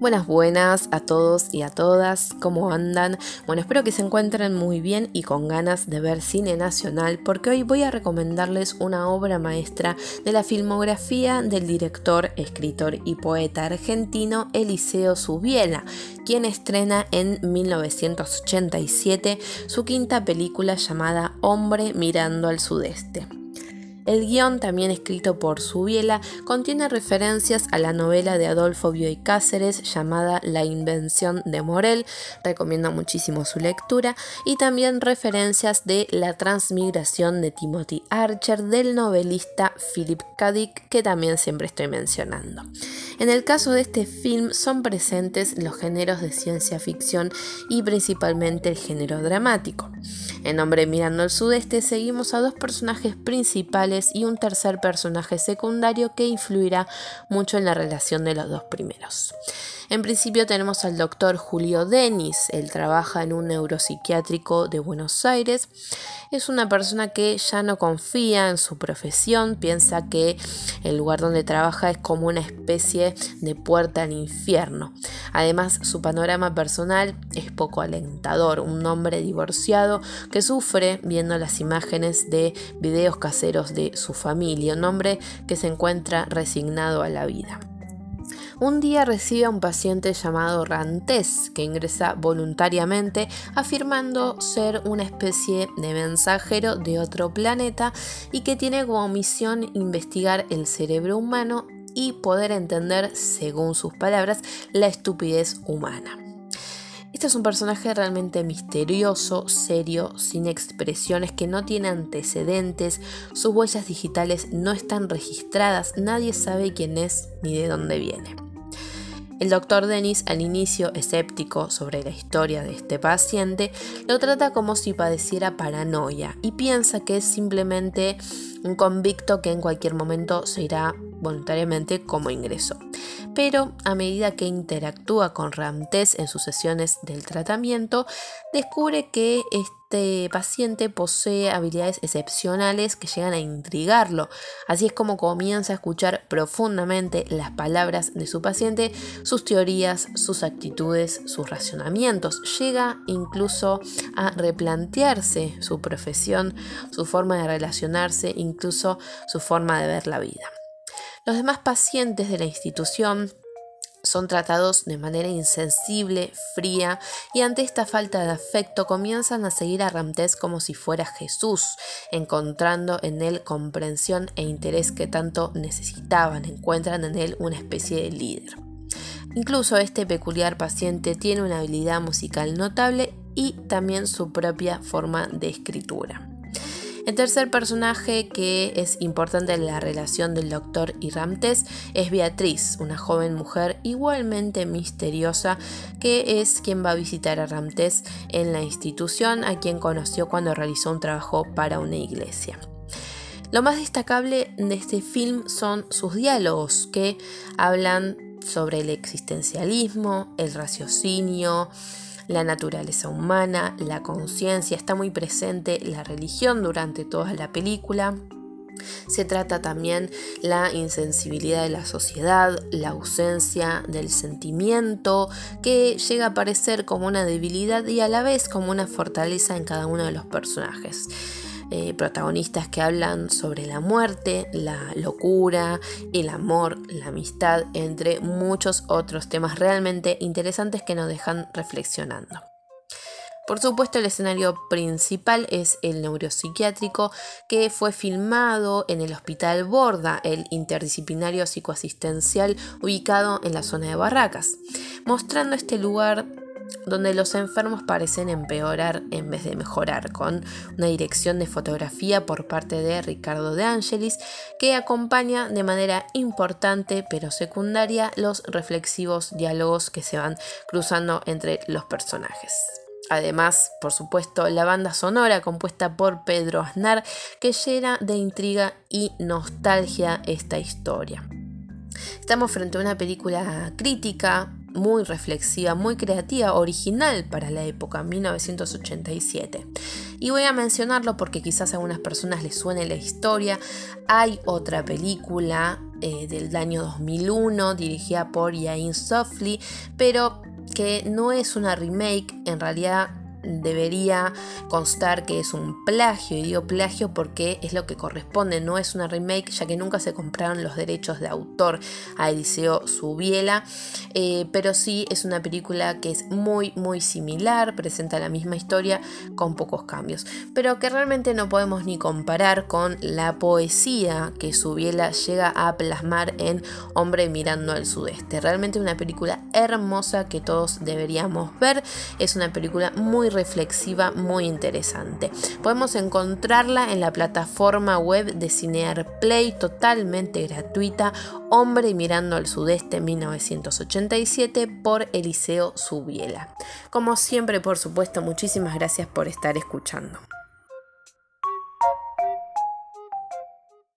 Buenas, buenas a todos y a todas, ¿cómo andan? Bueno, espero que se encuentren muy bien y con ganas de ver cine nacional porque hoy voy a recomendarles una obra maestra de la filmografía del director, escritor y poeta argentino Eliseo Subiela, quien estrena en 1987 su quinta película llamada Hombre mirando al sudeste. El guion, también escrito por Subiela, contiene referencias a la novela de Adolfo Bioy Cáceres llamada La invención de Morel, recomiendo muchísimo su lectura, y también referencias de La transmigración de Timothy Archer del novelista Philip K. Dick, que también siempre estoy mencionando. En el caso de este film son presentes los géneros de ciencia ficción y principalmente el género dramático. En Hombre Mirando al Sudeste seguimos a dos personajes principales y un tercer personaje secundario que influirá mucho en la relación de los dos primeros. En principio tenemos al doctor Julio Denis, él trabaja en un neuropsiquiátrico de Buenos Aires. Es una persona que ya no confía en su profesión, piensa que el lugar donde trabaja es como una especie de puerta al infierno. Además, su panorama personal es poco alentador, un hombre divorciado que sufre viendo las imágenes de videos caseros de su familia, un hombre que se encuentra resignado a la vida. Un día recibe a un paciente llamado Rantés que ingresa voluntariamente afirmando ser una especie de mensajero de otro planeta y que tiene como misión investigar el cerebro humano y poder entender, según sus palabras, la estupidez humana. Este es un personaje realmente misterioso, serio, sin expresiones, que no tiene antecedentes, sus huellas digitales no están registradas, nadie sabe quién es ni de dónde viene. El doctor Dennis, al inicio escéptico sobre la historia de este paciente, lo trata como si padeciera paranoia y piensa que es simplemente un convicto que en cualquier momento se irá voluntariamente como ingreso. Pero a medida que interactúa con Ramtés en sus sesiones del tratamiento, descubre que este paciente posee habilidades excepcionales que llegan a intrigarlo. Así es como comienza a escuchar profundamente las palabras de su paciente, sus teorías, sus actitudes, sus racionamientos. Llega incluso a replantearse su profesión, su forma de relacionarse, incluso su forma de ver la vida. Los demás pacientes de la institución son tratados de manera insensible, fría, y ante esta falta de afecto comienzan a seguir a Ramtés como si fuera Jesús, encontrando en él comprensión e interés que tanto necesitaban, encuentran en él una especie de líder. Incluso este peculiar paciente tiene una habilidad musical notable y también su propia forma de escritura. El tercer personaje que es importante en la relación del doctor y Ramtés es Beatriz, una joven mujer igualmente misteriosa que es quien va a visitar a Ramtés en la institución a quien conoció cuando realizó un trabajo para una iglesia. Lo más destacable de este film son sus diálogos que hablan sobre el existencialismo, el raciocinio, la naturaleza humana, la conciencia, está muy presente la religión durante toda la película. Se trata también la insensibilidad de la sociedad, la ausencia del sentimiento, que llega a aparecer como una debilidad y a la vez como una fortaleza en cada uno de los personajes. Eh, protagonistas que hablan sobre la muerte, la locura, el amor, la amistad, entre muchos otros temas realmente interesantes que nos dejan reflexionando. Por supuesto, el escenario principal es el neuropsiquiátrico que fue filmado en el Hospital Borda, el interdisciplinario psicoasistencial ubicado en la zona de Barracas, mostrando este lugar donde los enfermos parecen empeorar en vez de mejorar, con una dirección de fotografía por parte de Ricardo de Angelis, que acompaña de manera importante pero secundaria los reflexivos diálogos que se van cruzando entre los personajes. Además, por supuesto, la banda sonora compuesta por Pedro Aznar que llena de intriga y nostalgia esta historia. Estamos frente a una película crítica, muy reflexiva, muy creativa, original para la época, 1987. Y voy a mencionarlo porque quizás a algunas personas les suene la historia. Hay otra película eh, del año 2001 dirigida por Yain Softly, pero que no es una remake, en realidad debería constar que es un plagio, y digo plagio porque es lo que corresponde, no es una remake, ya que nunca se compraron los derechos de autor a Eliseo Subiela, eh, pero sí es una película que es muy, muy similar, presenta la misma historia con pocos cambios, pero que realmente no podemos ni comparar con la poesía que Subiela llega a plasmar en Hombre mirando al sudeste. Realmente una película hermosa que todos deberíamos ver, es una película muy reflexiva, muy interesante. Podemos encontrarla en la plataforma web de Cinear Play totalmente gratuita, Hombre mirando al sudeste 1987 por Eliseo Subiela. Como siempre, por supuesto, muchísimas gracias por estar escuchando.